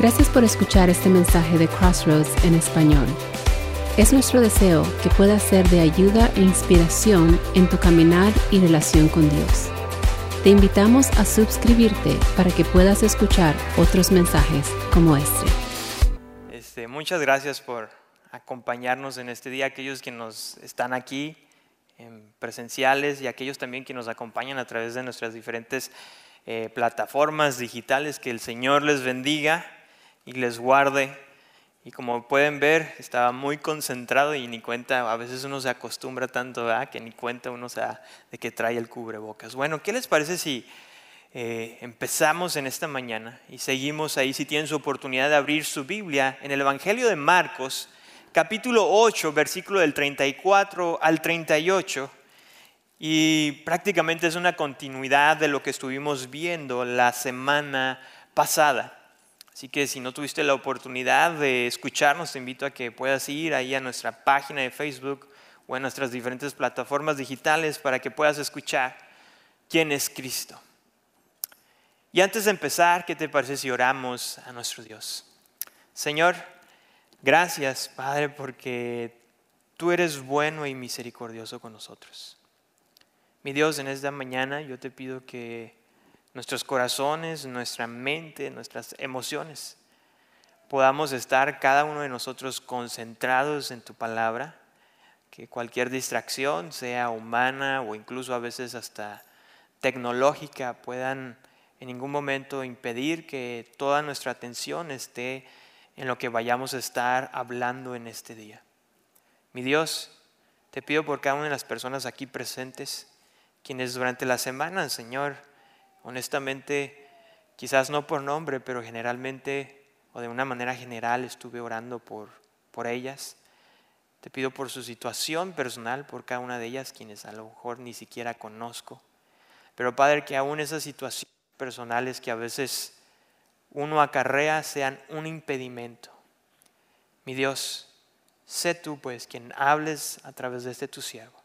Gracias por escuchar este mensaje de Crossroads en español. Es nuestro deseo que pueda ser de ayuda e inspiración en tu caminar y relación con Dios. Te invitamos a suscribirte para que puedas escuchar otros mensajes como este. Este, muchas gracias por acompañarnos en este día, aquellos que nos están aquí en presenciales y aquellos también que nos acompañan a través de nuestras diferentes eh, plataformas digitales. Que el Señor les bendiga y les guarde. Y como pueden ver, estaba muy concentrado y ni cuenta, a veces uno se acostumbra tanto que ni cuenta uno se da de que trae el cubrebocas. Bueno, ¿qué les parece si eh, empezamos en esta mañana y seguimos ahí, si tienen su oportunidad de abrir su Biblia, en el Evangelio de Marcos, capítulo 8, versículo del 34 al 38? Y prácticamente es una continuidad de lo que estuvimos viendo la semana pasada. Así que si no tuviste la oportunidad de escucharnos, te invito a que puedas ir ahí a nuestra página de Facebook o en nuestras diferentes plataformas digitales para que puedas escuchar quién es Cristo. Y antes de empezar, ¿qué te parece si oramos a nuestro Dios? Señor, gracias Padre porque tú eres bueno y misericordioso con nosotros. Mi Dios, en esta mañana yo te pido que nuestros corazones, nuestra mente, nuestras emociones, podamos estar cada uno de nosotros concentrados en tu palabra, que cualquier distracción, sea humana o incluso a veces hasta tecnológica, puedan en ningún momento impedir que toda nuestra atención esté en lo que vayamos a estar hablando en este día. Mi Dios, te pido por cada una de las personas aquí presentes, quienes durante la semana, Señor, Honestamente, quizás no por nombre, pero generalmente o de una manera general estuve orando por, por ellas. Te pido por su situación personal, por cada una de ellas, quienes a lo mejor ni siquiera conozco. Pero Padre, que aún esas situaciones personales que a veces uno acarrea sean un impedimento. Mi Dios, sé tú pues quien hables a través de este tu siervo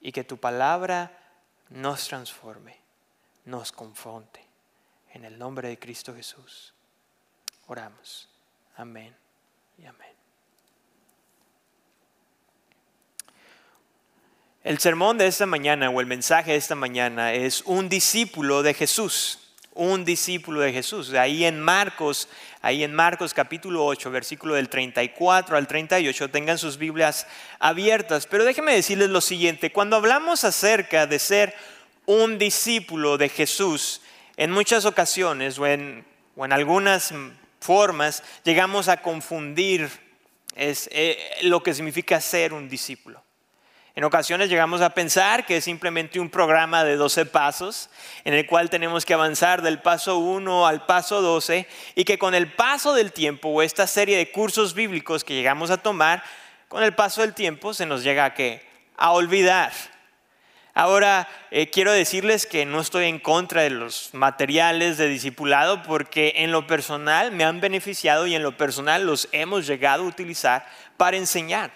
y que tu palabra nos transforme nos confronte. En el nombre de Cristo Jesús. Oramos. Amén y amén. El sermón de esta mañana o el mensaje de esta mañana es un discípulo de Jesús. Un discípulo de Jesús. Ahí en Marcos, ahí en Marcos capítulo 8, versículo del 34 al 38, tengan sus Biblias abiertas. Pero déjenme decirles lo siguiente, cuando hablamos acerca de ser un discípulo de Jesús, en muchas ocasiones o en, algunas formas llegamos a confundir eh, lo que significa ser un discípulo. En ocasiones llegamos a pensar que es simplemente un programa de 12 pasos en el cual tenemos que avanzar del paso 1 al paso 12 y que con el paso del tiempo o esta serie de cursos bíblicos que llegamos a tomar, con el paso del tiempo se nos llega a, a olvidar Ahora, eh, quiero decirles que no estoy en contra de los materiales de discipulado porque en lo personal me han beneficiado y en lo personal los hemos llegado a utilizar para enseñar.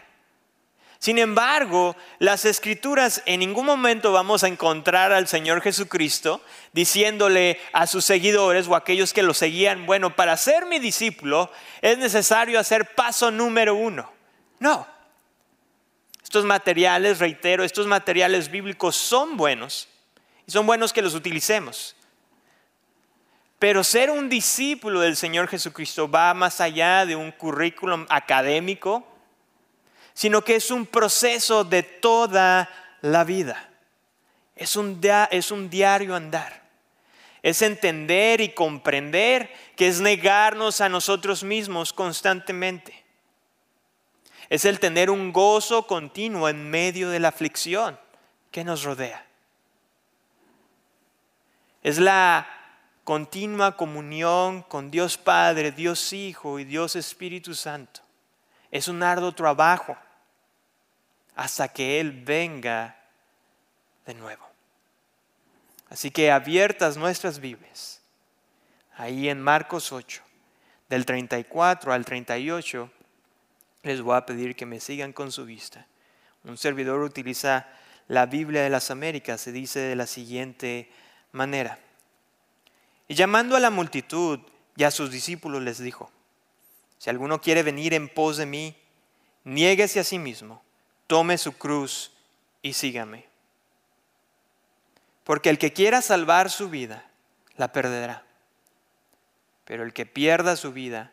Sin embargo, las escrituras en ningún momento vamos a encontrar al Señor Jesucristo diciéndole a sus seguidores o a aquellos que lo seguían, bueno, para ser mi discípulo es necesario hacer paso número uno. No, estos materiales, reitero, estos materiales bíblicos son buenos y son buenos que los utilicemos. Pero ser un discípulo del Señor Jesucristo va más allá de un currículum académico, sino que es un proceso de toda la vida. Es un, es un diario andar. Es entender y comprender que es negarnos a nosotros mismos constantemente es el tener un gozo continuo en medio de la aflicción que nos rodea. Es la continua comunión con Dios Padre, Dios Hijo y Dios Espíritu Santo. Es un arduo trabajo hasta que Él venga de nuevo. Así que abiertas nuestras Biblias, ahí en Marcos 8, del 34 al 38, les voy a pedir que me sigan con su vista. Un servidor utiliza la Biblia de las Américas, se dice de la siguiente manera. Y llamando a la multitud, y a sus discípulos les dijo, si alguno quiere venir en pos de mí, niéguese a sí mismo, tome su cruz y sígame. Porque el que quiera salvar su vida, la perderá. Pero el que pierda su vida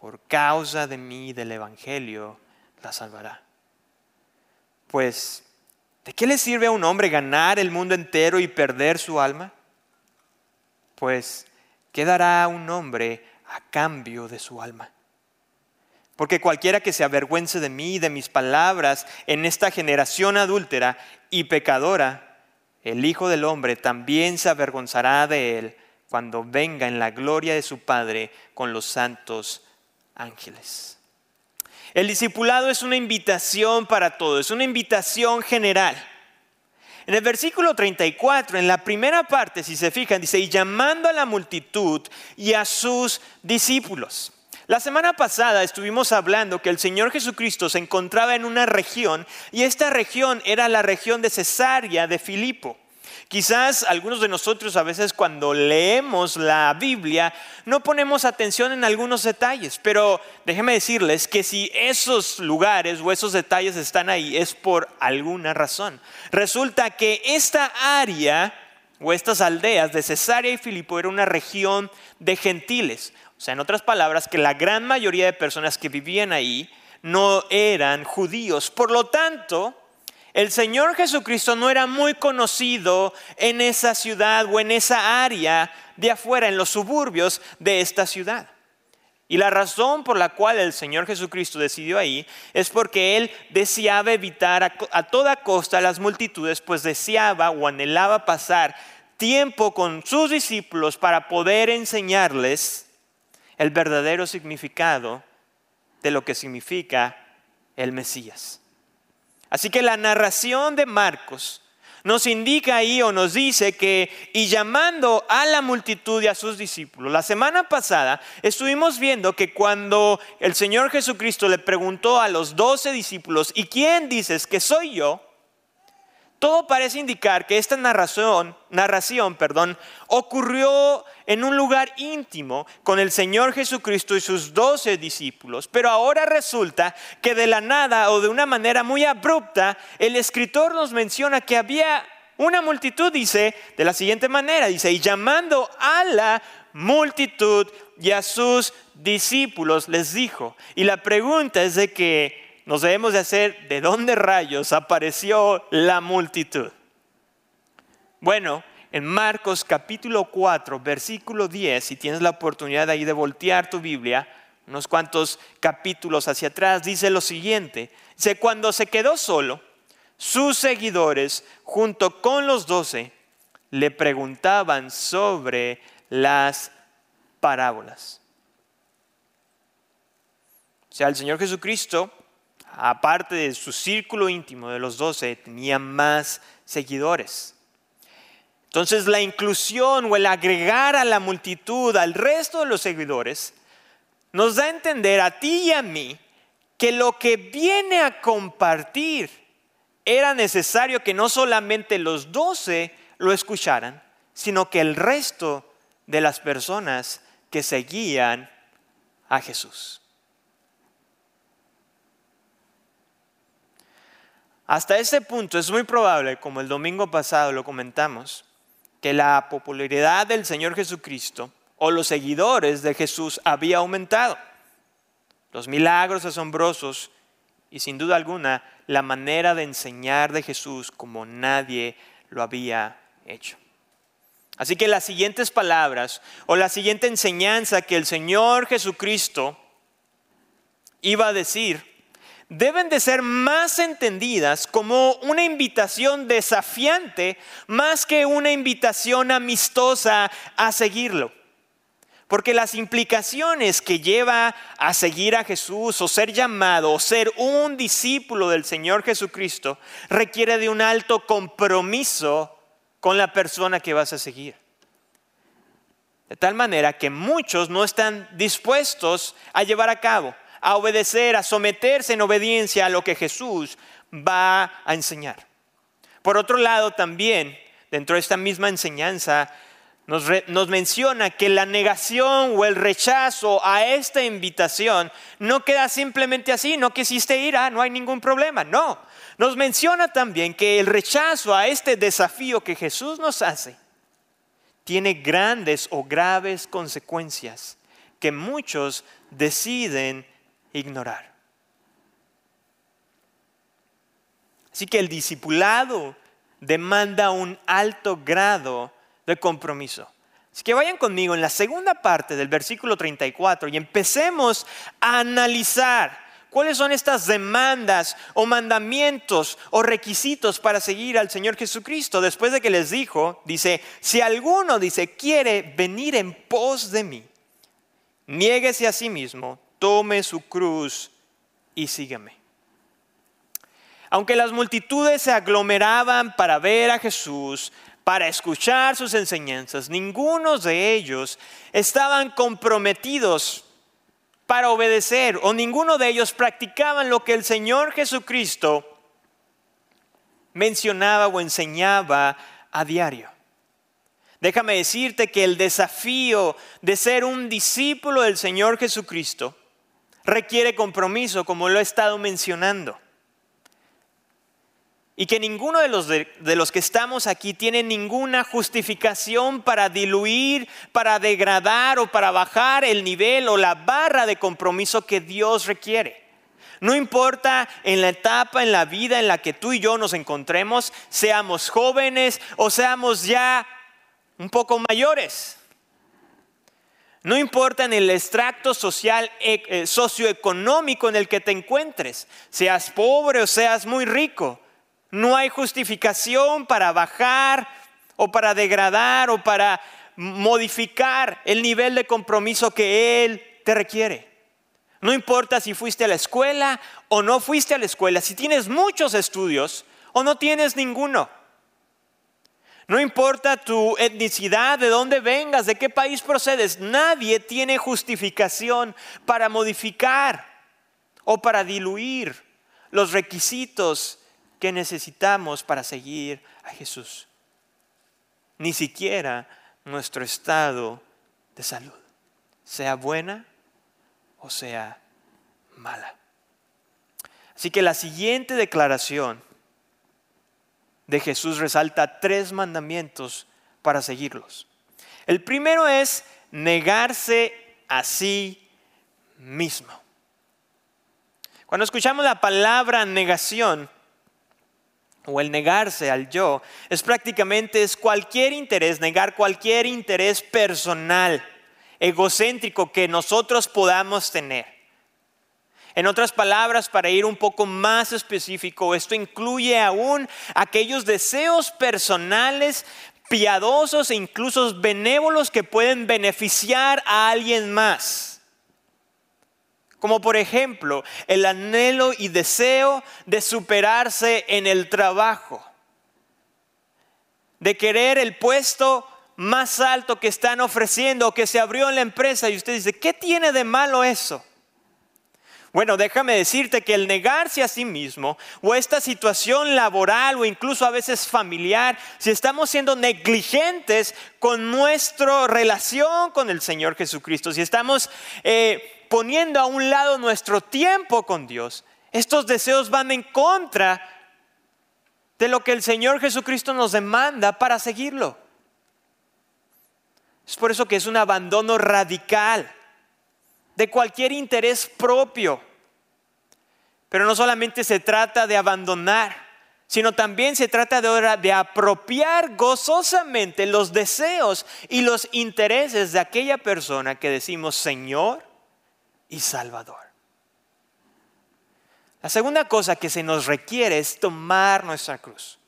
por causa de mí, del Evangelio, la salvará. Pues, ¿de qué le sirve a un hombre ganar el mundo entero y perder su alma? Pues, ¿qué dará un hombre a cambio de su alma? Porque cualquiera que se avergüence de mí y de mis palabras en esta generación adúltera y pecadora, el Hijo del Hombre también se avergonzará de él cuando venga en la gloria de su Padre con los santos ángeles. El discipulado es una invitación para todos, es una invitación general. En el versículo 34, en la primera parte, si se fijan, dice, y llamando a la multitud y a sus discípulos. La semana pasada estuvimos hablando que el Señor Jesucristo se encontraba en una región y esta región era la región de Cesarea de Filipo. Quizás algunos de nosotros a veces cuando leemos la Biblia no ponemos atención en algunos detalles, pero déjenme decirles que si esos lugares o esos detalles están ahí es por alguna razón. Resulta que esta área o estas aldeas de Cesarea y Filipo era una región de gentiles. O sea, en otras palabras, que la gran mayoría de personas que vivían ahí no eran judíos. Por lo tanto, el Señor Jesucristo no era muy conocido en esa ciudad o en esa área de afuera, en los suburbios de esta ciudad. Y la razón por la cual el Señor Jesucristo decidió ahí es porque Él deseaba evitar a, toda costa las multitudes, pues deseaba o anhelaba pasar tiempo con sus discípulos para poder enseñarles el verdadero significado de lo que significa el Mesías. Así que la narración de Marcos nos indica ahí o nos dice que, y llamando a la multitud y a sus discípulos, la semana pasada estuvimos viendo que cuando el Señor Jesucristo le preguntó a los doce discípulos, ¿y quién dices que soy yo? Todo parece indicar que esta narración, narración perdón, ocurrió en un lugar íntimo con el Señor Jesucristo y sus doce discípulos. Pero ahora resulta que de la nada o de una manera muy abrupta, el escritor nos menciona que había una multitud, dice, de la siguiente manera, dice, y llamando a la multitud y a sus discípulos les dijo. Y la pregunta es de que nos debemos de hacer de dónde rayos apareció la multitud. Bueno, en Marcos capítulo 4, versículo 10, si tienes la oportunidad ahí de voltear tu Biblia, unos cuantos capítulos hacia atrás, dice lo siguiente. Dice, cuando se quedó solo, sus seguidores, junto con los doce, le preguntaban sobre las parábolas. O sea, el Señor Jesucristo aparte de su círculo íntimo de los doce, tenía más seguidores. Entonces la inclusión o el agregar a la multitud, al resto de los seguidores, nos da a entender a ti y a mí que lo que viene a compartir era necesario que no solamente los doce lo escucharan, sino que el resto de las personas que seguían a Jesús. Hasta ese punto es muy probable, como el domingo pasado lo comentamos, que la popularidad del Señor Jesucristo o los seguidores de Jesús había aumentado. Los milagros asombrosos y sin duda alguna la manera de enseñar de Jesús como nadie lo había hecho. Así que las siguientes palabras o la siguiente enseñanza que el Señor Jesucristo iba a decir deben de ser más entendidas como una invitación desafiante más que una invitación amistosa a seguirlo. Porque las implicaciones que lleva a seguir a Jesús o ser llamado o ser un discípulo del Señor Jesucristo requiere de un alto compromiso con la persona que vas a seguir. De tal manera que muchos no están dispuestos a llevar a cabo a obedecer, a someterse en obediencia a lo que Jesús va a enseñar. Por otro lado, también, dentro de esta misma enseñanza, nos, menciona que la negación o el rechazo a esta invitación no queda simplemente así, no quisiste ir, ah, no hay ningún problema, no. Nos menciona también que el rechazo a este desafío que Jesús nos hace tiene grandes o graves consecuencias que muchos deciden ignorar. Así que el discipulado demanda un alto grado de compromiso. Así que vayan conmigo en la segunda parte del versículo 34 y empecemos a analizar cuáles son estas demandas o mandamientos o requisitos para seguir al Señor Jesucristo. Después de que les dijo, dice, si alguno dice quiere venir en pos de mí, niéguese a sí mismo, tome su cruz y sígueme. Aunque las multitudes se aglomeraban para ver a Jesús, para escuchar sus enseñanzas, ninguno de ellos estaban comprometidos para obedecer o ninguno de ellos practicaban lo que el Señor Jesucristo mencionaba o enseñaba a diario. Déjame decirte que el desafío de ser un discípulo del Señor Jesucristo requiere compromiso, como lo he estado mencionando. Y que ninguno de los, de, los que estamos aquí tiene ninguna justificación para diluir, para degradar o para bajar el nivel o la barra de compromiso que Dios requiere. No importa en la etapa en la vida en la que tú y yo nos encontremos, seamos jóvenes o seamos ya un poco mayores. No importa en el extracto social, eh, eh, socioeconómico en el que te encuentres, seas pobre o seas muy rico. No hay justificación para bajar o para degradar o para modificar el nivel de compromiso que Él te requiere. No importa si fuiste a la escuela o no fuiste a la escuela, si tienes muchos estudios o no tienes ninguno. No importa tu etnicidad, de dónde vengas, de qué país procedes, nadie tiene justificación para modificar o para diluir los requisitos que necesitamos para seguir a Jesús. Ni siquiera nuestro estado de salud, sea buena o sea mala. Así que la siguiente declaración de Jesús resalta tres mandamientos para seguirlos. El primero es negarse a sí mismo. Cuando escuchamos la palabra negación, o el negarse al yo, es prácticamente es cualquier interés, negar cualquier interés personal, egocéntrico que nosotros podamos tener. En otras palabras, para ir un poco más específico, esto incluye aún aquellos deseos personales, piadosos e incluso benévolos que pueden beneficiar a alguien más. Como por ejemplo el anhelo y deseo de superarse en el trabajo, de querer el puesto más alto que están ofreciendo o que se abrió en la empresa y usted dice, ¿qué tiene de malo eso? Bueno, déjame decirte que el negarse a sí mismo o esta situación laboral o incluso a veces familiar, si estamos siendo negligentes con nuestra relación con el Señor Jesucristo, si estamos eh, poniendo a un lado nuestro tiempo con Dios, estos deseos van en contra de lo que el Señor Jesucristo nos demanda para seguirlo. Es por eso que es un abandono radical de cualquier interés propio. Pero no solamente se trata de abandonar, sino también se trata de, de apropiar gozosamente los deseos y los intereses de aquella persona que decimos, Señor, y Salvador. La segunda cosa que se nos requiere es tomar nuestra cruz.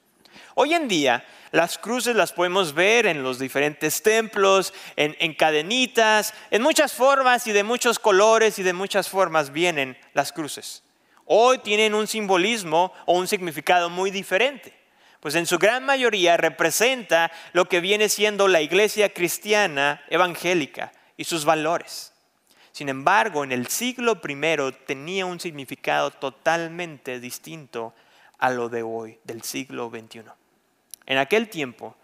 Hoy en día las cruces las podemos ver en los diferentes templos, en, en, cadenitas, en muchas formas y de muchos colores y de muchas formas vienen las cruces. Hoy tienen un simbolismo o un significado muy diferente, pues en su gran mayoría representa lo que viene siendo la iglesia cristiana evangélica y sus valores. Sin embargo, en el siglo I tenía un significado totalmente distinto a lo de hoy, del siglo XXI. En aquel tiempo,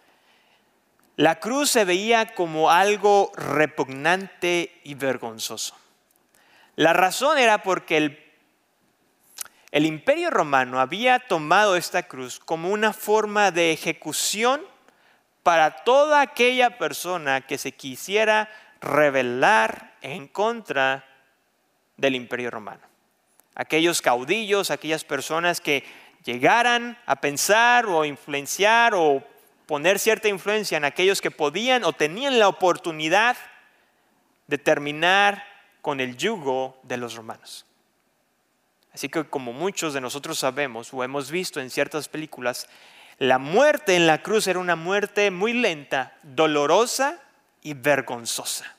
la cruz se veía como algo repugnante y vergonzoso. La razón era porque el, el imperio romano había tomado esta cruz como una forma de ejecución para toda aquella persona que se quisiera rebelar en contra del imperio romano. Aquellos caudillos, aquellas personas que llegaran a pensar o influenciar o poner cierta influencia en aquellos que podían o tenían la oportunidad de terminar con el yugo de los romanos. Así que como muchos de nosotros sabemos o hemos visto en ciertas películas, la muerte en la cruz era una muerte muy lenta, dolorosa y vergonzosa.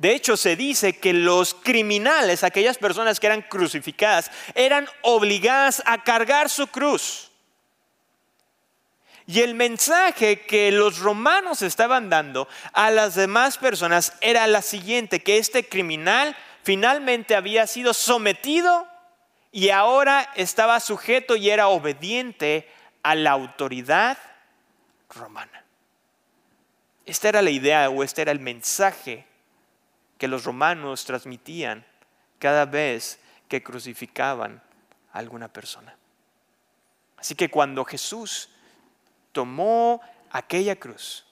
De hecho, se dice que los criminales, aquellas personas que eran crucificadas, eran obligadas a cargar su cruz. Y el mensaje que los romanos estaban dando a las demás personas era la siguiente, que este criminal finalmente había sido sometido y ahora estaba sujeto y era obediente a la autoridad romana. Esta era la idea o este era el mensaje que los romanos transmitían cada vez que crucificaban a alguna persona. Así que cuando Jesús tomó aquella cruz,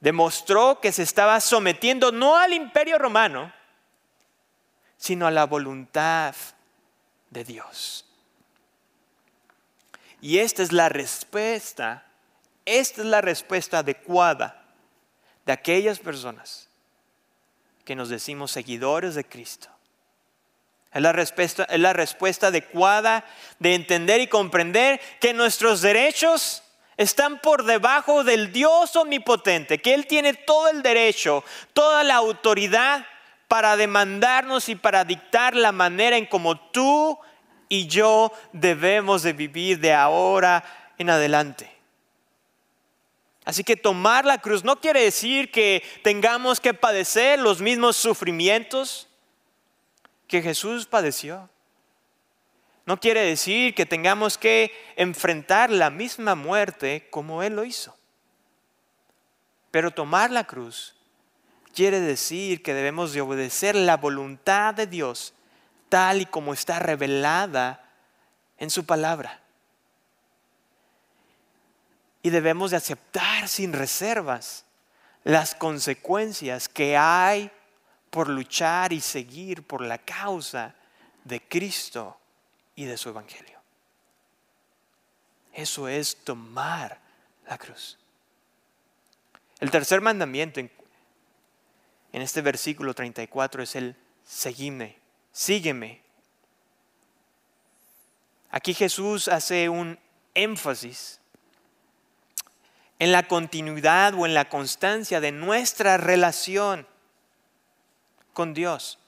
demostró que se estaba sometiendo no al imperio romano, sino a la voluntad de Dios. Y esta es la respuesta, esta es la respuesta adecuada de aquellas personas que nos decimos seguidores de Cristo. Es la, respuesta, es la respuesta adecuada de entender y comprender que nuestros derechos están por debajo del Dios omnipotente, que Él tiene todo el derecho, toda la autoridad para demandarnos y para dictar la manera en como tú y yo debemos de vivir de ahora en adelante. Así que tomar la cruz no quiere decir que tengamos que padecer los mismos sufrimientos que Jesús padeció. No quiere decir que tengamos que enfrentar la misma muerte como Él lo hizo. Pero tomar la cruz quiere decir que debemos de obedecer la voluntad de Dios tal y como está revelada en su palabra y debemos de aceptar sin reservas las consecuencias que hay por luchar y seguir por la causa de Cristo y de su Evangelio. Eso es tomar la cruz. El tercer mandamiento en, este versículo 34 es el seguime, sígueme. Aquí Jesús hace un énfasis en la continuidad o en la constancia de nuestra relación con Dios.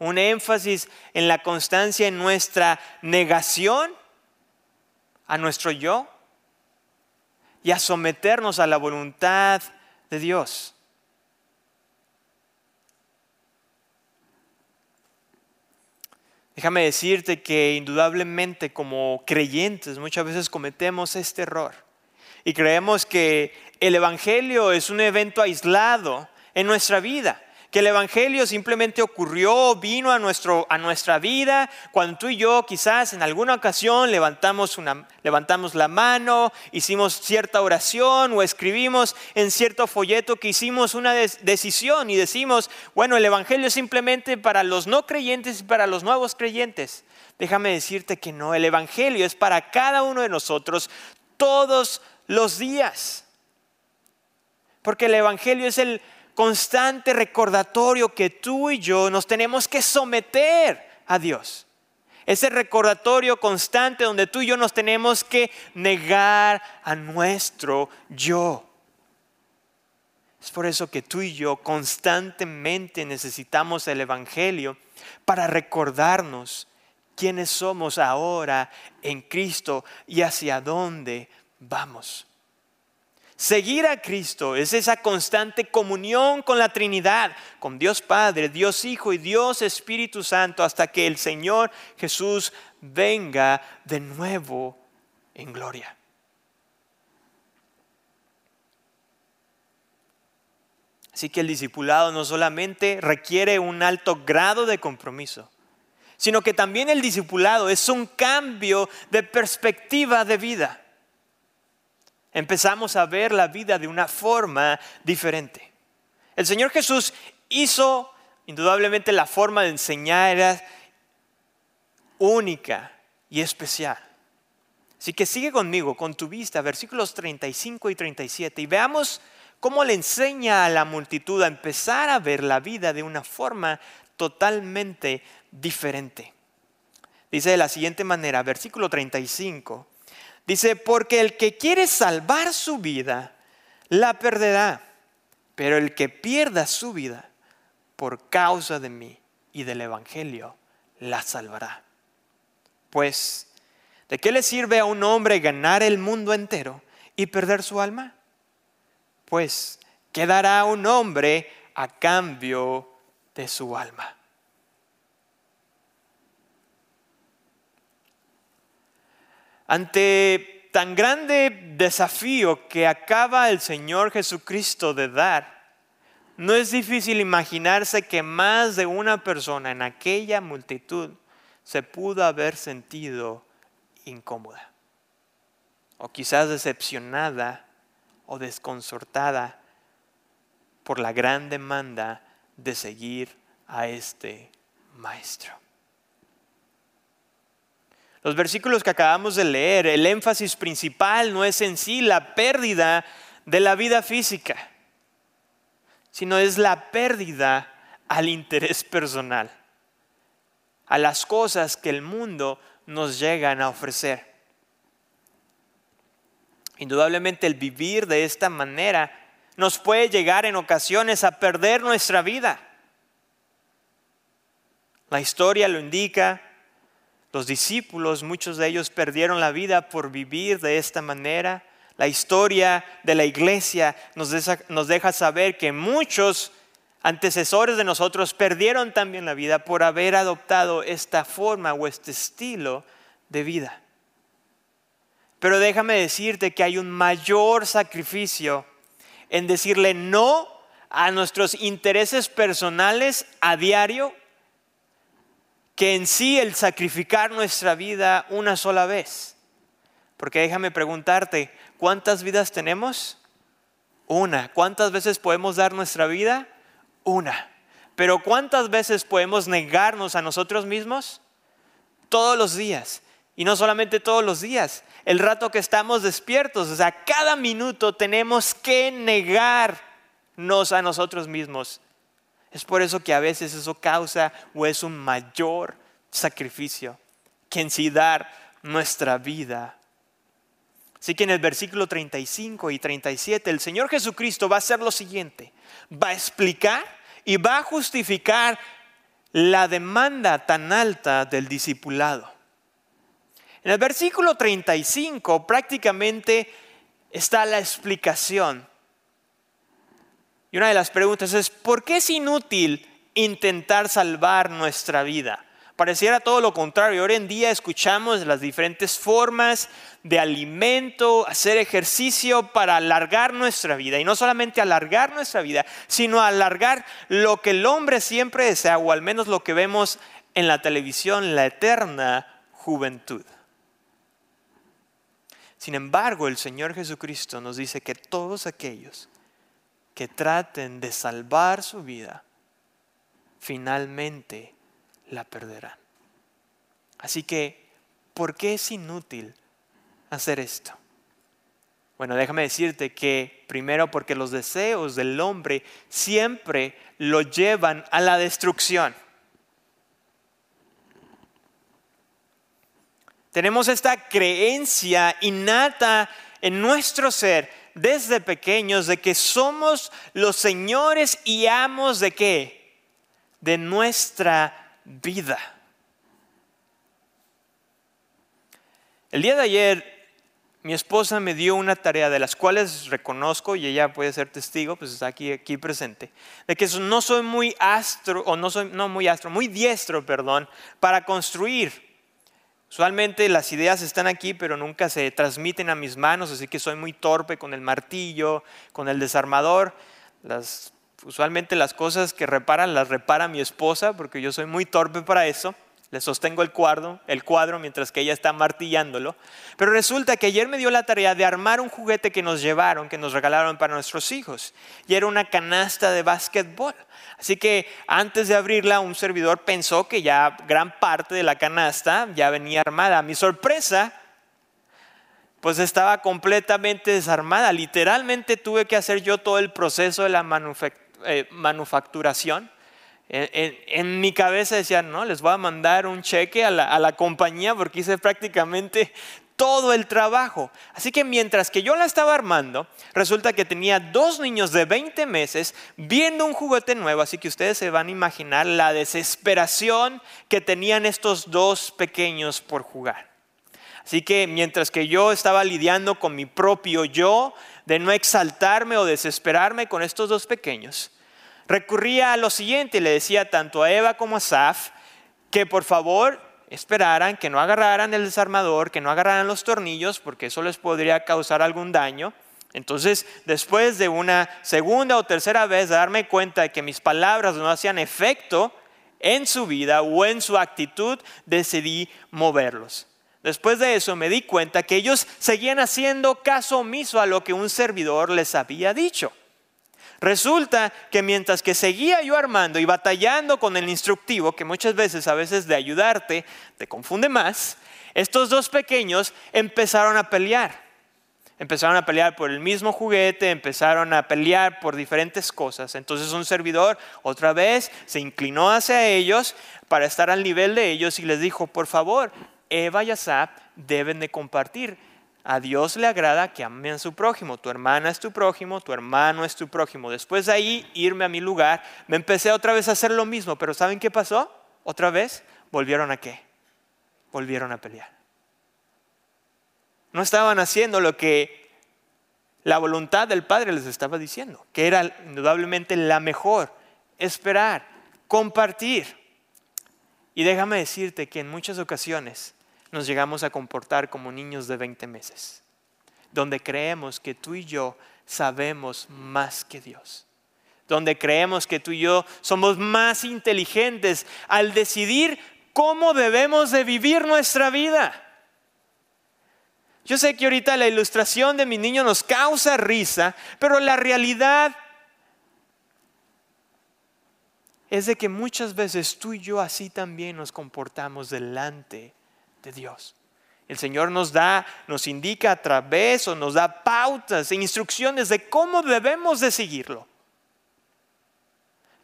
Un énfasis en la constancia en nuestra negación a nuestro yo y a someternos a la voluntad de Dios. Déjame decirte que indudablemente como creyentes muchas veces cometemos este error y creemos que el Evangelio es un evento aislado en nuestra vida, que el Evangelio simplemente ocurrió, vino a, nuestro, a nuestra vida cuando tú y yo quizás en alguna ocasión levantamos, una, levantamos la mano, hicimos cierta oración o escribimos en cierto folleto que hicimos una decisión y decimos, bueno, el Evangelio es simplemente para los no creyentes y para los nuevos creyentes. Déjame decirte que no, el Evangelio es para cada uno de nosotros todos los días. Porque el Evangelio es el constante recordatorio que tú y yo nos tenemos que someter a Dios. Ese recordatorio constante donde tú y yo nos tenemos que negar a nuestro yo. Es por eso que tú y yo constantemente necesitamos el Evangelio para recordarnos quiénes somos ahora en Cristo y hacia dónde vamos. Seguir a Cristo es esa constante comunión con la Trinidad, con Dios Padre, Dios Hijo y Dios Espíritu Santo, hasta que el Señor Jesús venga de nuevo en gloria. Así que el discipulado no solamente requiere un alto grado de compromiso, sino que también el discipulado es un cambio de perspectiva de vida. Empezamos a ver la vida de una forma diferente. El Señor Jesús hizo, indudablemente la forma de enseñar era única y especial. Así que sigue conmigo, con tu vista, versículos 35 y 37, y veamos cómo le enseña a la multitud a empezar a ver la vida de una forma totalmente diferente. Dice de la siguiente manera, versículo 35, dice, porque el que quiere salvar su vida, la perderá, pero el que pierda su vida por causa de mí y del Evangelio, la salvará. Pues, ¿de qué le sirve a un hombre ganar el mundo entero y perder su alma? Pues, ¿qué dará un hombre a cambio de su alma? Ante tan grande desafío que acaba el Señor Jesucristo de dar, no es difícil imaginarse que más de una persona en aquella multitud se pudo haber sentido incómoda o quizás decepcionada o desconcertada por la gran demanda de seguir a este maestro. Los versículos que acabamos de leer, el énfasis principal no es en sí la pérdida de la vida física, sino es la pérdida al interés personal, a las cosas que el mundo nos llegan a ofrecer. Indudablemente el vivir de esta manera nos puede llegar en ocasiones a perder nuestra vida. La historia lo indica, los discípulos, muchos de ellos perdieron la vida por vivir de esta manera. La historia de la iglesia nos deja, saber que muchos antecesores de nosotros perdieron también la vida por haber adoptado esta forma o este estilo de vida. Pero déjame decirte que hay un mayor sacrificio en decirle no a nuestros intereses personales a diario que en sí el sacrificar nuestra vida una sola vez. Porque déjame preguntarte, ¿cuántas vidas tenemos? Una. ¿Cuántas veces podemos dar nuestra vida? Una. Pero ¿cuántas veces podemos negarnos a nosotros mismos? Todos los días. Y no solamente todos los días, el rato que estamos despiertos, o sea, cada minuto tenemos que negarnos a nosotros mismos es por eso que a veces eso causa o es un mayor sacrificio que en sí dar nuestra vida. Así que en el versículo 35 y 37 el Señor Jesucristo va a hacer lo siguiente. Va a explicar y va a justificar la demanda tan alta del discipulado. En el versículo 35 prácticamente está la explicación y una de las preguntas es, ¿por qué es inútil intentar salvar nuestra vida? Pareciera todo lo contrario. Hoy en día escuchamos las diferentes formas de alimento, hacer ejercicio para alargar nuestra vida. Y no solamente alargar nuestra vida, sino alargar lo que el hombre siempre desea, o al menos lo que vemos en la televisión, la eterna juventud. Sin embargo, el Señor Jesucristo nos dice que todos aquellos que traten de salvar su vida, finalmente la perderán. Así que, ¿por qué es inútil hacer esto? Bueno, déjame decirte que primero porque los deseos del hombre siempre lo llevan a la destrucción. Tenemos esta creencia innata en nuestro ser desde pequeños de que somos los señores y amos de qué? De nuestra vida. El día de ayer mi esposa me dio una tarea de las cuales reconozco y ella puede ser testigo, pues está aquí, aquí presente, de que no soy muy astro, o no soy, no muy astro, muy diestro, perdón, para construir. Usualmente las ideas están aquí, pero nunca se transmiten a mis manos, así que soy muy torpe con el martillo, con el desarmador. Las Usualmente las cosas que reparan las repara mi esposa porque yo soy muy torpe para eso. Le sostengo el cuadro, el cuadro mientras que ella está martillándolo. Pero resulta que ayer me dio la tarea de armar un juguete que nos llevaron, que nos regalaron para nuestros hijos. Y era una canasta de básquetbol. Así que antes de abrirla, un servidor pensó que ya gran parte de la canasta ya venía armada. A mi sorpresa, pues estaba completamente desarmada. Literalmente tuve que hacer yo todo el proceso de la eh, manufacturación en, mi cabeza decía, no, les voy a mandar un cheque a la, compañía porque hice prácticamente todo el trabajo. Así que mientras que yo la estaba armando, resulta que tenía dos niños de 20 meses viendo un juguete nuevo, así que ustedes se van a imaginar la desesperación que tenían estos dos pequeños por jugar. Así que mientras que yo estaba lidiando con mi propio yo, de no exaltarme o desesperarme con estos dos pequeños, recurría a lo siguiente, le decía tanto a Eva como a Saf que por favor esperaran, que no agarraran el desarmador, que no agarraran los tornillos, porque eso les podría causar algún daño. Entonces, después de una segunda o tercera vez darme cuenta de que mis palabras no hacían efecto en su vida o en su actitud, decidí moverlos. Después de eso me di cuenta que ellos seguían haciendo caso omiso a lo que un servidor les había dicho. Resulta que mientras que seguía yo armando y batallando con el instructivo, que muchas veces a veces de ayudarte te confunde más, estos dos pequeños empezaron a pelear. Empezaron a pelear por el mismo juguete, empezaron a pelear por diferentes cosas. Entonces un servidor otra vez se inclinó hacia ellos para estar al nivel de ellos y les dijo, por favor, Eva y Asap deben de compartir a Dios le agrada que amen a su prójimo. Tu hermana es tu prójimo, tu hermano es tu prójimo. Después de ahí, irme a mi lugar, me empecé otra vez a hacer lo mismo. Pero ¿saben qué pasó? Otra vez, volvieron a qué? Volvieron a pelear. No estaban haciendo lo que la voluntad del Padre les estaba diciendo, que era indudablemente la mejor, esperar, compartir. Y déjame decirte que en muchas ocasiones nos llegamos a comportar como niños de 20 meses, donde creemos que tú y yo sabemos más que Dios, donde creemos que tú y yo somos más inteligentes al decidir cómo debemos de vivir nuestra vida. Yo sé que ahorita la ilustración de mi niño nos causa risa, pero la realidad es de que muchas veces tú y yo así también nos comportamos delante de Dios. El Señor nos da, nos indica a través o nos da pautas e instrucciones de cómo debemos de seguirlo.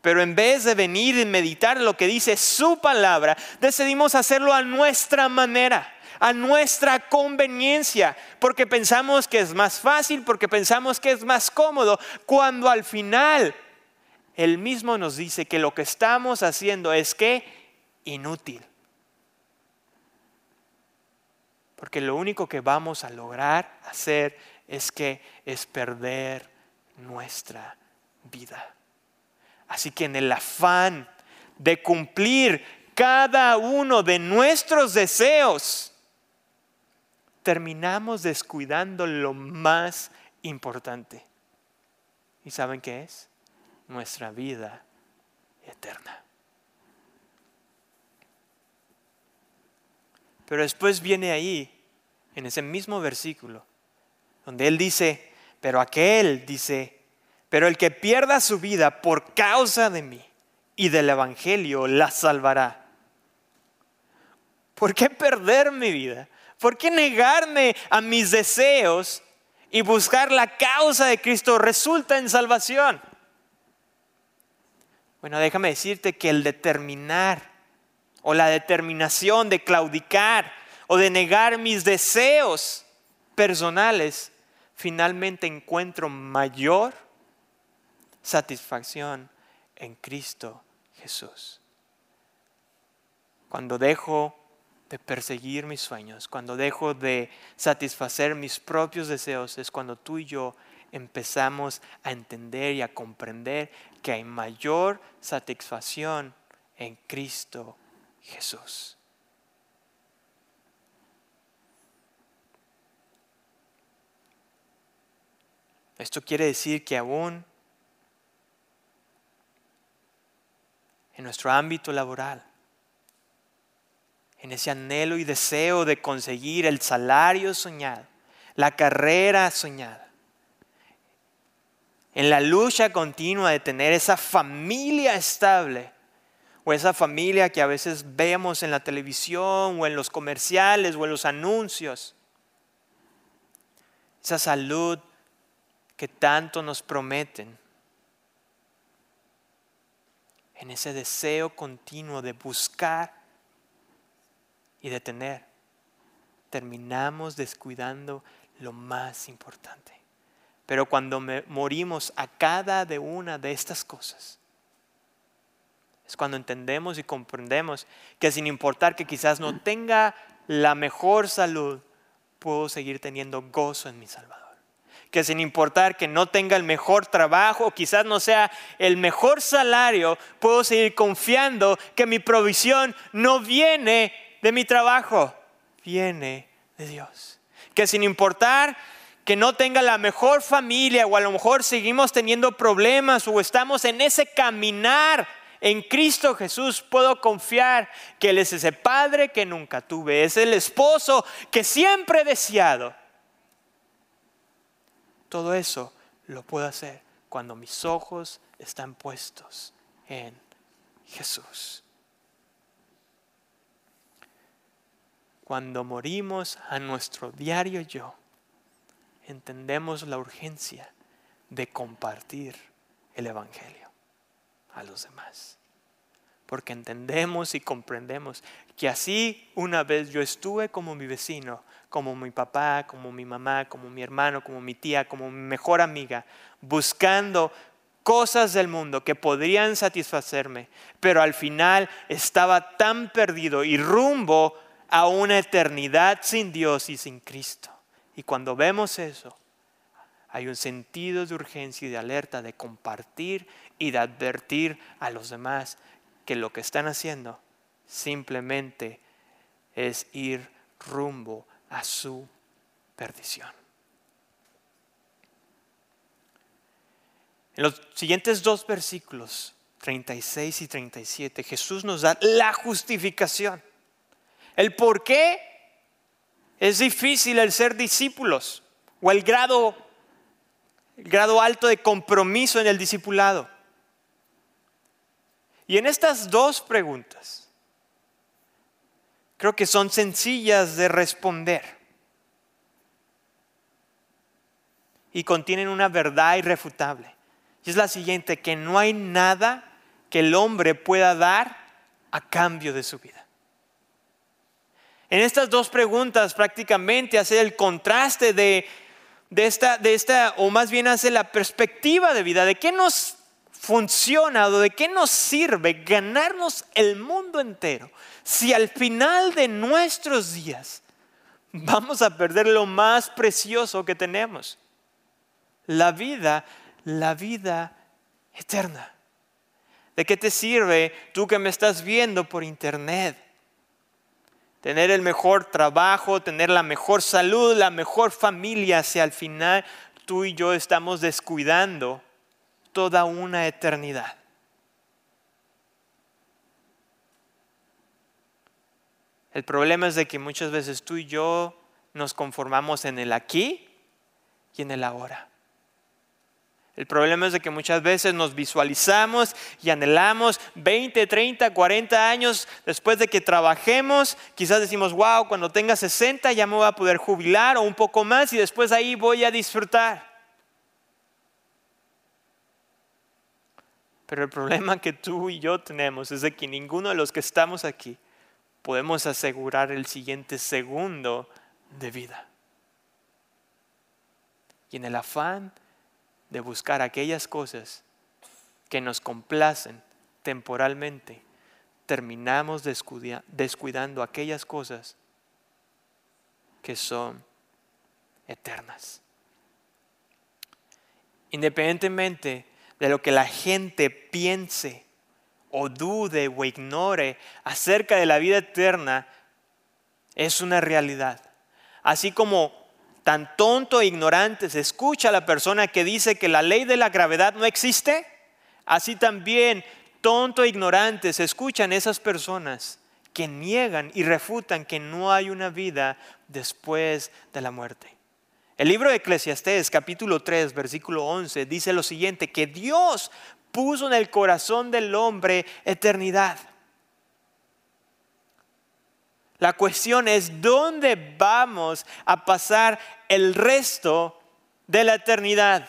Pero en vez de venir y meditar lo que dice su palabra, decidimos hacerlo a nuestra manera, a nuestra conveniencia, porque pensamos que es más fácil, porque pensamos que es más cómodo, cuando al final Él mismo nos dice que lo que estamos haciendo es que inútil. Porque lo único que vamos a lograr hacer es que es perder nuestra vida. Así que en el afán de cumplir cada uno de nuestros deseos, terminamos descuidando lo más importante. ¿Y saben qué es? Nuestra vida eterna. Pero después viene ahí, en ese mismo versículo, donde él dice, pero aquel dice, pero el que pierda su vida por causa de mí y del Evangelio la salvará. ¿Por qué perder mi vida? ¿Por qué negarme a mis deseos y buscar la causa de Cristo resulta en salvación? Bueno, déjame decirte que el determinar o la determinación de claudicar o de negar mis deseos personales, finalmente encuentro mayor satisfacción en Cristo Jesús. Cuando dejo de perseguir mis sueños, cuando dejo de satisfacer mis propios deseos, es cuando tú y yo empezamos a entender y a comprender que hay mayor satisfacción en Cristo Jesús. Esto quiere decir que aún en nuestro ámbito laboral, en ese anhelo y deseo de conseguir el salario soñado, la carrera soñada, en la lucha continua de tener esa familia estable o esa familia que a veces vemos en la televisión o en los comerciales o en los anuncios, esa salud que tanto nos prometen, en ese deseo continuo de buscar y de tener, terminamos descuidando lo más importante. Pero cuando morimos a cada de una de estas cosas, es cuando entendemos y comprendemos que sin importar que quizás no tenga la mejor salud, puedo seguir teniendo gozo en mi Salvador. Que sin importar que no tenga el mejor trabajo, quizás no sea el mejor salario, puedo seguir confiando que mi provisión no viene de mi trabajo, viene de Dios. Que sin importar que no tenga la mejor familia o a lo mejor seguimos teniendo problemas o estamos en ese caminar en Cristo Jesús, puedo confiar que Él es ese padre que nunca tuve, es el esposo que siempre he deseado. Todo eso lo puedo hacer cuando mis ojos están puestos en Jesús. Cuando morimos a nuestro diario yo, entendemos la urgencia de compartir el Evangelio a los demás. Porque entendemos y comprendemos que así una vez yo estuve como mi vecino, como mi papá, como mi mamá, como mi hermano, como mi tía, como mi mejor amiga, buscando cosas del mundo que podrían satisfacerme, pero al final estaba tan perdido y rumbo a una eternidad sin Dios y sin Cristo. Y cuando vemos eso, hay un sentido de urgencia y de alerta de compartir y de advertir a los demás que lo que están haciendo simplemente es ir rumbo a su perdición. En los siguientes dos versículos, 36 y 37, Jesús nos da la justificación. El por qué es difícil el ser discípulos o el grado, grado alto de compromiso en el discipulado. Y en estas dos preguntas, creo que son sencillas de responder y contienen una verdad irrefutable. Y es la siguiente, que no hay nada que el hombre pueda dar a cambio de su vida. En estas dos preguntas prácticamente hace el contraste de, esta, de esta, o más bien hace la perspectiva de vida, de qué nos funciona o de qué nos sirve ganarnos el mundo entero si al final de nuestros días vamos a perder lo más precioso que tenemos, la vida, la vida eterna. ¿De qué te sirve tú que me estás viendo por internet? Tener el mejor trabajo, tener la mejor salud, la mejor familia, si al final tú y yo estamos descuidando toda una eternidad. El problema es de que muchas veces tú y yo nos conformamos en el aquí y en el ahora. El problema es de que muchas veces nos visualizamos y anhelamos 20, 30, 40 años después de que trabajemos. Quizás decimos, wow, cuando tenga 60 ya me voy a poder jubilar o un poco más y después ahí voy a disfrutar. Pero el problema que tú y yo tenemos es de que ninguno de los que estamos aquí podemos asegurar el siguiente segundo de vida. Y en el afán de buscar aquellas cosas que nos complacen temporalmente, terminamos descuidando aquellas cosas que son eternas. Independientemente de lo que la gente piense o dude o ignore acerca de la vida eterna, es una realidad. Así como tan tonto e ignorante se escucha a la persona que dice que la ley de la gravedad no existe, así también tonto e ignorante se escuchan esas personas que niegan y refutan que no hay una vida después de la muerte. El libro de Eclesiastés capítulo 3 versículo 11 dice lo siguiente, que Dios puso en el corazón del hombre eternidad. La cuestión es dónde vamos a pasar el resto de la eternidad.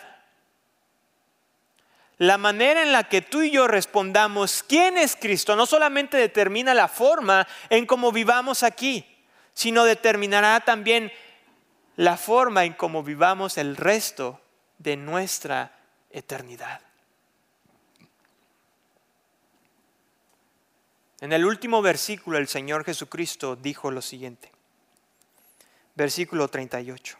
La manera en la que tú y yo respondamos quién es Cristo no solamente determina la forma en cómo vivamos aquí, sino determinará también la forma en cómo vivamos el resto de nuestra eternidad. En el último versículo el Señor Jesucristo dijo lo siguiente. Versículo 38.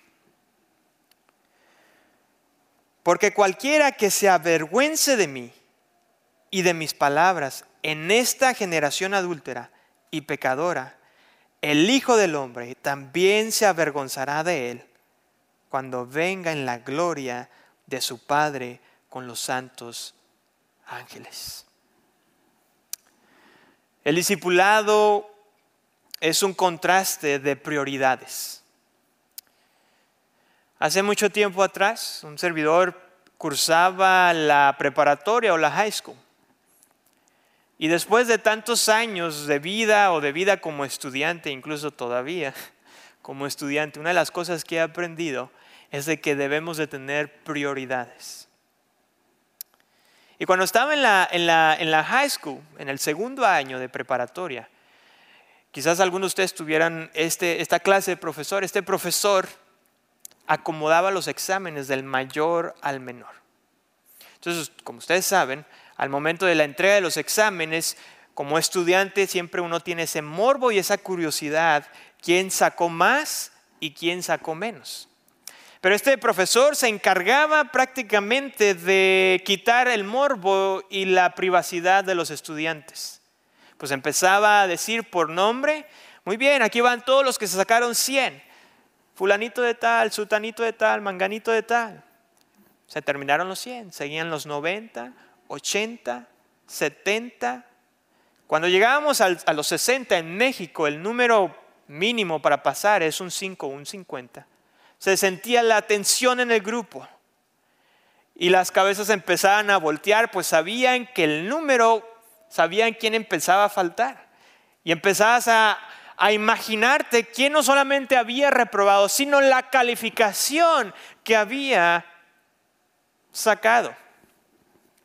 Porque cualquiera que se avergüence de mí y de mis palabras en esta generación adúltera y pecadora, el Hijo del Hombre también se avergonzará de él cuando venga en la gloria de su Padre con los santos ángeles. El discipulado es un contraste de prioridades. Hace mucho tiempo atrás, un servidor cursaba la preparatoria o la high school. Y después de tantos años de vida o de vida como estudiante, incluso todavía como estudiante, una de las cosas que he aprendido es de que debemos de tener prioridades. Y cuando estaba en la, en la, en la high school, en el segundo año de preparatoria, quizás algunos de ustedes tuvieran este, esta clase de profesor, este profesor acomodaba los exámenes del mayor al menor. Entonces, como ustedes saben, al momento de la entrega de los exámenes, como estudiante siempre uno tiene ese morbo y esa curiosidad, quién sacó más y quién sacó menos. Pero este profesor se encargaba prácticamente de quitar el morbo y la privacidad de los estudiantes. Pues empezaba a decir por nombre, muy bien, aquí van todos los que se sacaron 100 fulanito de tal, sutanito de tal, manganito de tal. Se terminaron los 100, seguían los 90, 80, 70. Cuando llegábamos a los 60 en México, el número mínimo para pasar es un 5 un 50. Se sentía la tensión en el grupo y las cabezas empezaban a voltear, pues sabían que el número, sabían quién empezaba a faltar. Y empezabas a, a imaginarte quién no solamente había reprobado, sino la calificación que había sacado.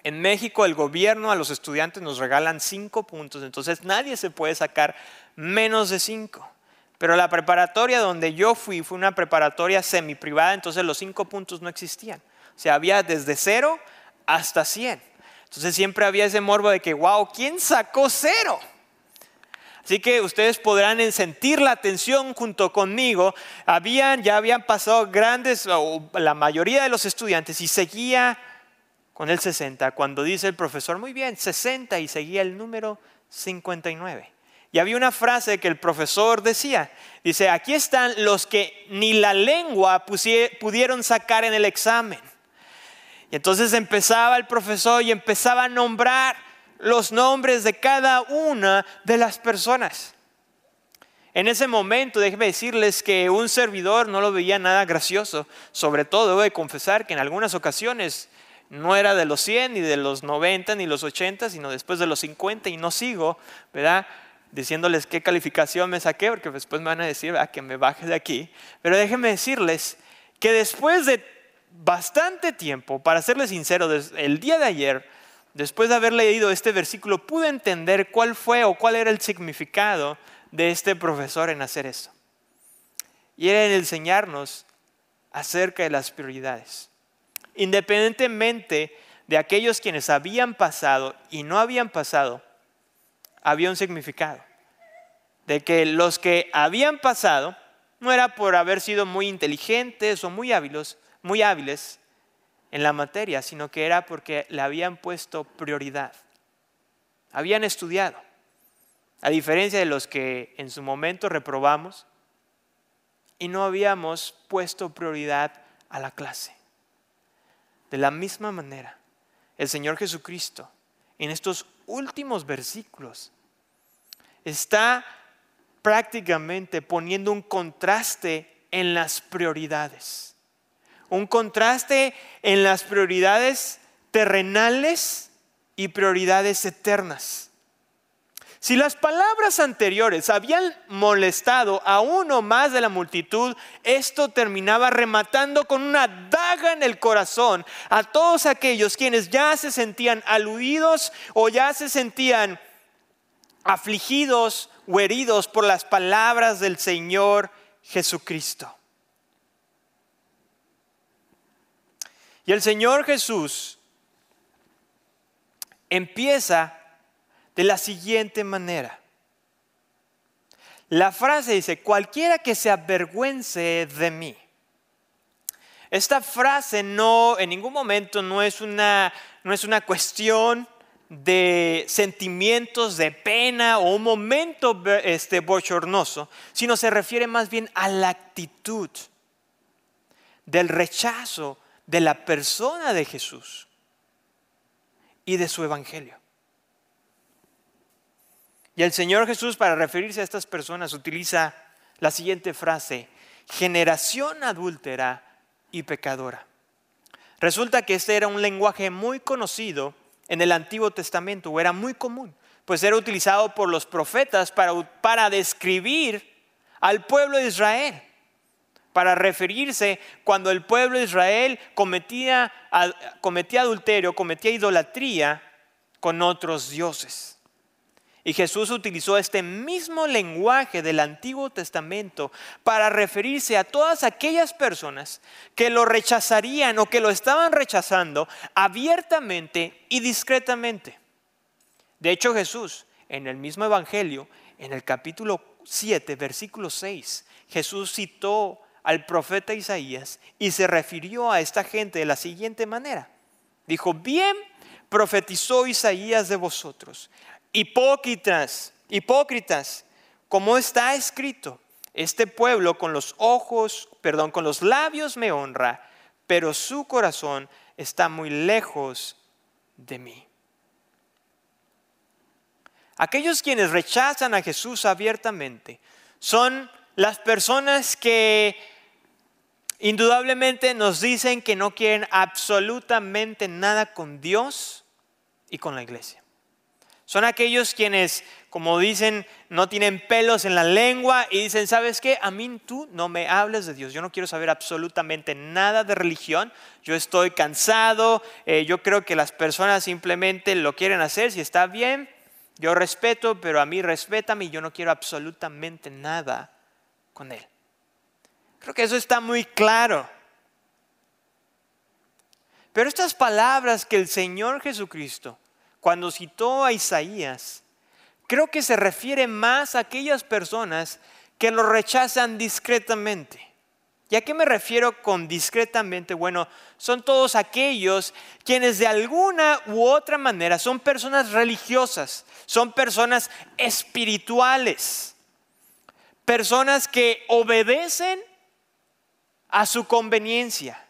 En México el gobierno a los estudiantes nos regalan cinco puntos, entonces nadie se puede sacar menos de cinco. Pero la preparatoria donde yo fui fue una preparatoria semi privada, entonces los cinco puntos no existían. O sea, había desde cero hasta cien. Entonces siempre había ese morbo de que, wow, ¿quién sacó cero? Así que ustedes podrán sentir la tensión junto conmigo. Habían, ya habían pasado grandes, la mayoría de los estudiantes, y seguía con el 60. Cuando dice el profesor, muy bien, 60, y seguía el número 59. Y había una frase que el profesor decía, dice, aquí están los que ni la lengua pudieron sacar en el examen. Y entonces empezaba el profesor y empezaba a nombrar los nombres de cada una de las personas. En ese momento, déjenme decirles que un servidor no lo veía nada gracioso. Sobre todo, debo de confesar que en algunas ocasiones no era de los 100, ni de los 90, ni los 80, sino después de los 50 y no sigo, ¿verdad? Diciéndoles qué calificación me saqué, porque después me van a decir a que me baje de aquí. Pero déjenme decirles que después de bastante tiempo, para serles sincero, el día de ayer, después de haber leído este versículo, pude entender cuál fue o cuál era el significado de este profesor en hacer eso. Y era en enseñarnos acerca de las prioridades. Independientemente de aquellos quienes habían pasado y no habían pasado, había un significado. De que los que habían pasado no era por haber sido muy inteligentes o muy hábiles, muy hábiles, en la materia, sino que era porque le habían puesto prioridad. Habían estudiado. A diferencia de los que en su momento reprobamos y no habíamos puesto prioridad a la clase. De la misma manera, el Señor Jesucristo en estos últimos versículos, está prácticamente poniendo un contraste en las prioridades. Un contraste en las prioridades terrenales y prioridades eternas. Si las palabras anteriores habían molestado a uno más de la multitud, esto terminaba rematando con una daga en el corazón a todos aquellos quienes ya se sentían aludidos o ya se sentían afligidos o heridos por las palabras del Señor Jesucristo. Y el Señor Jesús empieza de la siguiente manera. La frase dice, cualquiera que se avergüence de mí. Esta frase no, en ningún momento no es una, no es una cuestión de sentimientos de pena o un momento este, bochornoso, sino se refiere más bien a la actitud del rechazo de la persona de Jesús y de su evangelio. Y el Señor Jesús para referirse a estas personas utiliza la siguiente frase, generación adúltera y pecadora. Resulta que este era un lenguaje muy conocido en el Antiguo Testamento, era muy común, pues era utilizado por los profetas para, para describir al pueblo de Israel, para referirse cuando el pueblo de Israel cometía, cometía adulterio, cometía idolatría con otros dioses. Y Jesús utilizó este mismo lenguaje del Antiguo Testamento para referirse a todas aquellas personas que lo rechazarían o que lo estaban rechazando abiertamente y discretamente. De hecho, Jesús, en el mismo Evangelio, en el capítulo 7, versículo 6, Jesús citó al profeta Isaías y se refirió a esta gente de la siguiente manera. Dijo, bien profetizó Isaías de vosotros hipócritas, hipócritas, como está escrito, este pueblo con los ojos, perdón, con los labios me honra, pero su corazón está muy lejos de mí. Aquellos quienes rechazan a Jesús abiertamente son las personas que indudablemente nos dicen que no quieren absolutamente nada con Dios y con la iglesia. Son aquellos quienes, como dicen, no tienen pelos en la lengua y dicen, ¿sabes qué? A mí tú no me hables de Dios. Yo no quiero saber absolutamente nada de religión. Yo estoy cansado. Eh, yo creo que las personas simplemente lo quieren hacer. Si está bien, yo respeto, pero a mí respétame y yo no quiero absolutamente nada con Él. Creo que eso está muy claro. Pero estas palabras que el Señor Jesucristo cuando citó a Isaías, creo que se refiere más a aquellas personas que lo rechazan discretamente. ¿Y a qué me refiero con discretamente? Bueno, son todos aquellos quienes de alguna u otra manera son personas religiosas, son personas espirituales, personas que obedecen a su conveniencia,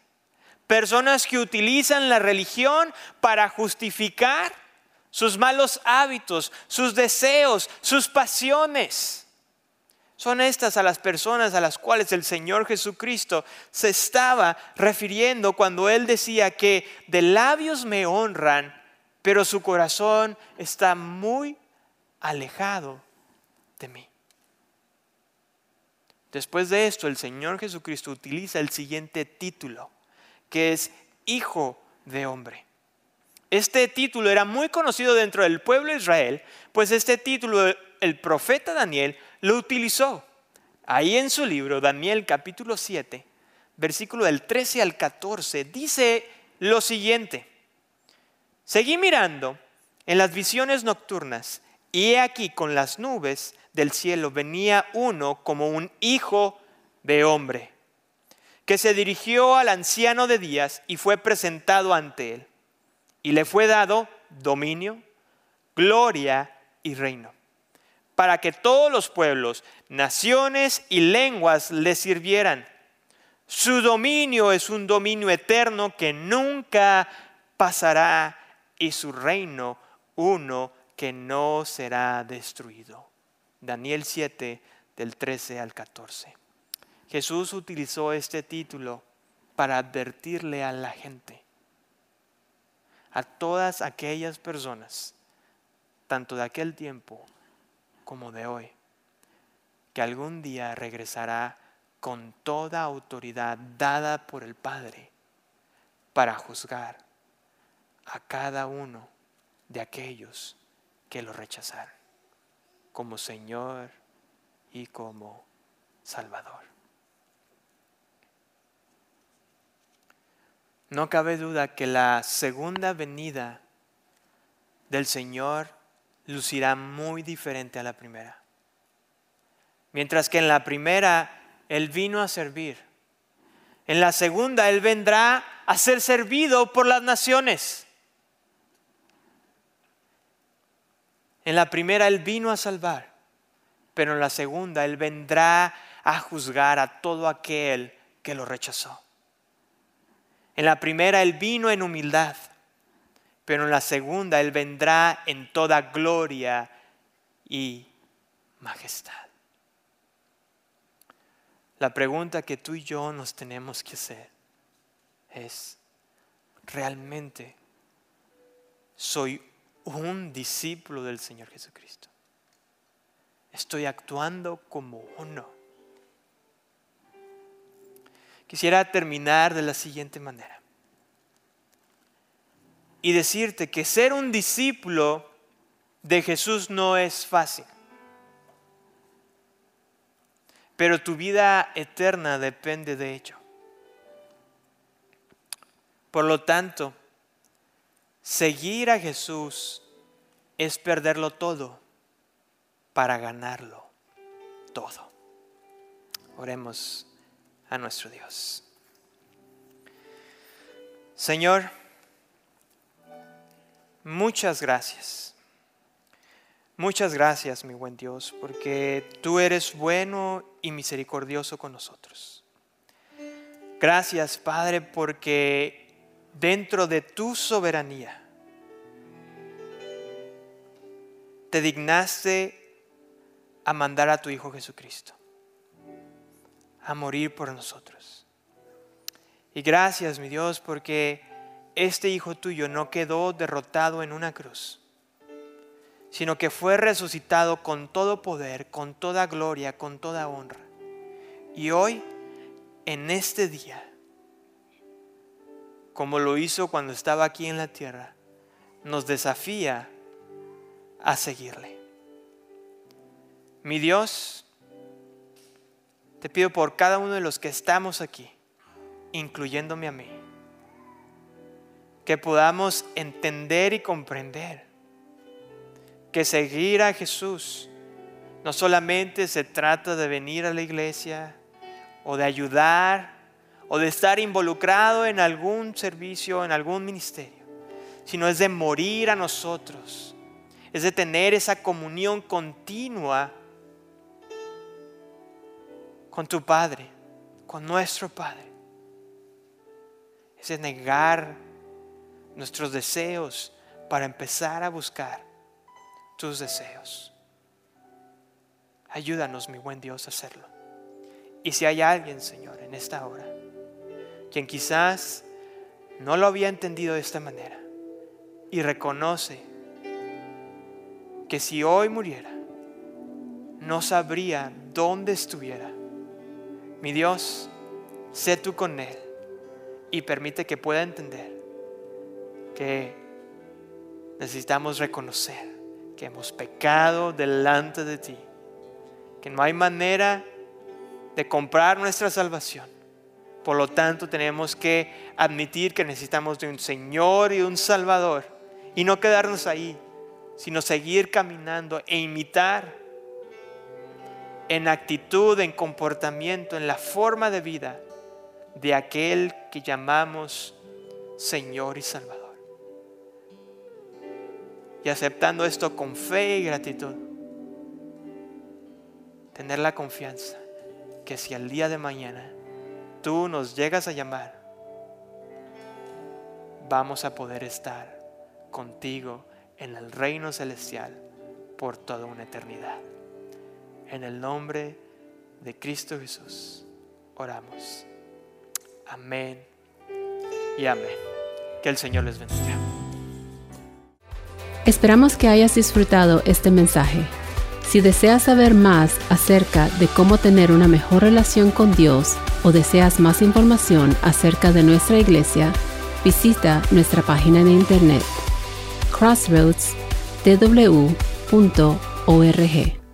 personas que utilizan la religión para justificar sus malos hábitos, sus deseos, sus pasiones. Son estas a las personas a las cuales el Señor Jesucristo se estaba refiriendo cuando Él decía que de labios me honran, pero su corazón está muy alejado de mí. Después de esto, el Señor Jesucristo utiliza el siguiente título, que es Hijo de Hombre. Este título era muy conocido dentro del pueblo de Israel, pues este título el profeta Daniel lo utilizó. Ahí en su libro, Daniel capítulo 7, versículo del 13 al 14, dice lo siguiente. Seguí mirando en las visiones nocturnas y he aquí con las nubes del cielo venía uno como un hijo de hombre, que se dirigió al anciano de días y fue presentado ante él y le fue dado dominio, gloria y reino, para que todos los pueblos, naciones y lenguas le sirvieran. Su dominio es un dominio eterno que nunca pasará y su reino uno que no será destruido. Daniel 7 del 13 al 14. Jesús utilizó este título para advertirle a la gente, a todas aquellas personas, tanto de aquel tiempo como de hoy, que algún día regresará con toda autoridad dada por el Padre para juzgar a cada uno de aquellos que lo rechazaron como Señor y como Salvador. No cabe duda que la segunda venida del Señor lucirá muy diferente a la primera. Mientras que en la primera Él vino a servir. En la segunda Él vendrá a ser servido por las naciones. En la primera Él vino a salvar, pero en la segunda Él vendrá a juzgar a todo aquel que lo rechazó. En la primera Él vino en humildad, pero en la segunda Él vendrá en toda gloria y majestad. La pregunta que tú y yo nos tenemos que hacer es, ¿realmente soy un discípulo del Señor Jesucristo? ¿Estoy actuando como uno? Quisiera terminar de la siguiente manera y decirte que ser un discípulo de Jesús no es fácil. Pero tu vida eterna depende de ello. Por lo tanto, seguir a Jesús es perderlo todo para ganarlo todo. Oremos a nuestro Dios. Señor, muchas gracias. Muchas gracias, mi buen Dios, porque tú eres bueno y misericordioso con nosotros. Gracias, Padre, porque dentro de tu soberanía te dignaste a mandar a tu Hijo Jesucristo a morir por nosotros. Y gracias, mi Dios, porque este Hijo tuyo no quedó derrotado en una cruz, sino que fue resucitado con todo poder, con toda gloria, con toda honra. Y hoy, en este día, como lo hizo cuando estaba aquí en la tierra, nos desafía a seguirle. Mi Dios, te pido por cada uno de los que estamos aquí, incluyéndome a mí, que podamos entender y comprender que seguir a Jesús no solamente se trata de venir a la iglesia o de ayudar o de estar involucrado en algún servicio, en algún ministerio, sino es de morir a nosotros, es de tener esa comunión continua con tu Padre, con nuestro Padre. Es negar nuestros deseos para empezar a buscar tus deseos. Ayúdanos, mi buen Dios, a hacerlo. Y si hay alguien, Señor, en esta hora, quien quizás no lo había entendido de esta manera y reconoce que si hoy muriera, no sabría dónde estuviera, mi Dios, sé tú con Él y permite que pueda entender que necesitamos reconocer que hemos pecado delante de ti, que no hay manera de comprar nuestra salvación. Por lo tanto, tenemos que admitir que necesitamos de un Señor y un Salvador y no quedarnos ahí, sino seguir caminando e imitar en actitud, en comportamiento, en la forma de vida de aquel que llamamos Señor y Salvador. Y aceptando esto con fe y gratitud, tener la confianza que si al día de mañana tú nos llegas a llamar, vamos a poder estar contigo en el reino celestial por toda una eternidad. En el nombre de Cristo Jesús oramos. Amén y amén. Que el Señor les bendiga. Esperamos que hayas disfrutado este mensaje. Si deseas saber más acerca de cómo tener una mejor relación con Dios o deseas más información acerca de nuestra iglesia, visita nuestra página de internet crossroadstw.org.